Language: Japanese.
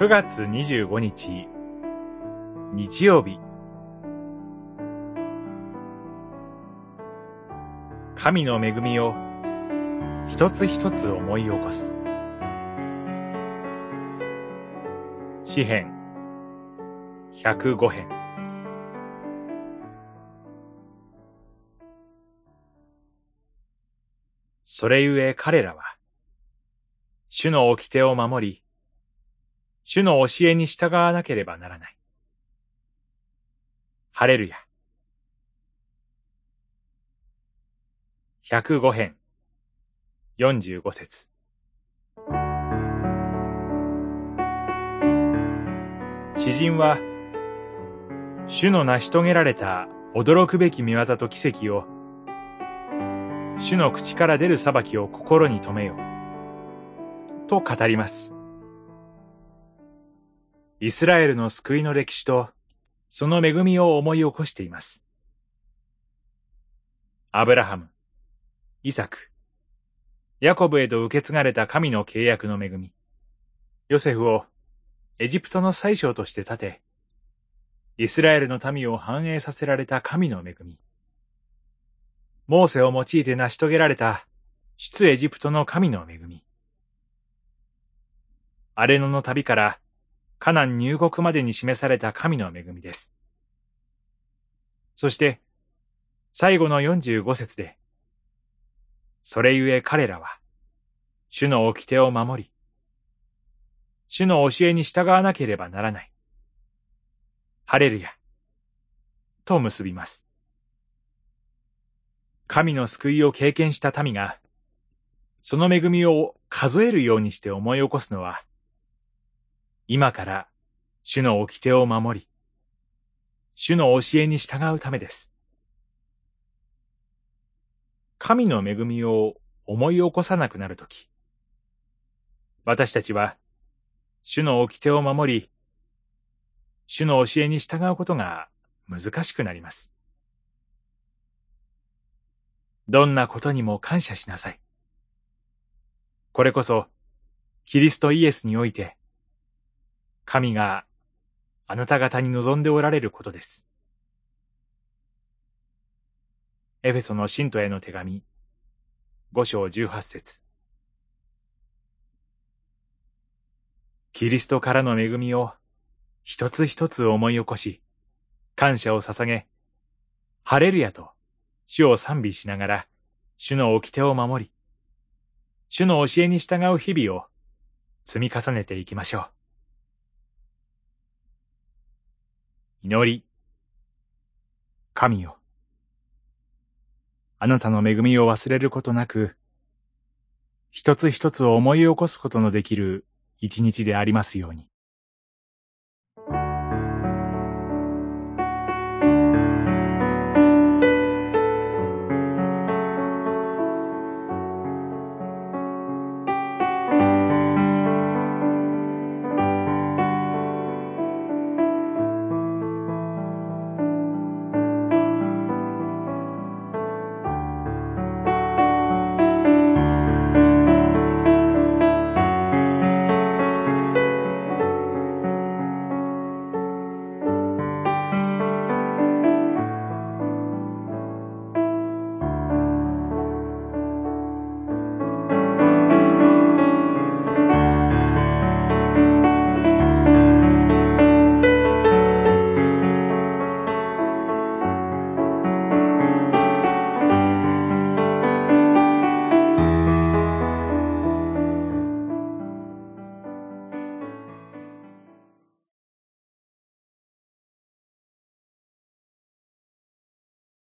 9月25日、日曜日。神の恵みを一つ一つ思い起こす。詩編105編。それゆえ彼らは、主の掟を守り、主の教えに従わなければならない。ハレルヤ。105編、45節詩人は、主の成し遂げられた驚くべき見業と奇跡を、主の口から出る裁きを心に留めよう。と語ります。イスラエルの救いの歴史と、その恵みを思い起こしています。アブラハム、イサク、ヤコブへと受け継がれた神の契約の恵み、ヨセフをエジプトの宰相として立て、イスラエルの民を繁栄させられた神の恵み、モーセを用いて成し遂げられた出エジプトの神の恵み、アレノの旅からカナン入国までに示された神の恵みです。そして、最後の45節で、それゆえ彼らは、主の掟を守り、主の教えに従わなければならない。ハレルヤ。と結びます。神の救いを経験した民が、その恵みを数えるようにして思い起こすのは、今から主の掟を守り、主の教えに従うためです。神の恵みを思い起こさなくなるとき、私たちは、主の掟を守り、主の教えに従うことが難しくなります。どんなことにも感謝しなさい。これこそ、キリストイエスにおいて、神があなた方に望んでおられることです。エフェソの信徒への手紙、五章十八節キリストからの恵みを一つ一つ思い起こし、感謝を捧げ、ハレルヤと主を賛美しながら、主の掟を守り、主の教えに従う日々を積み重ねていきましょう。祈り。神よ。あなたの恵みを忘れることなく、一つ一つを思い起こすことのできる一日でありますように。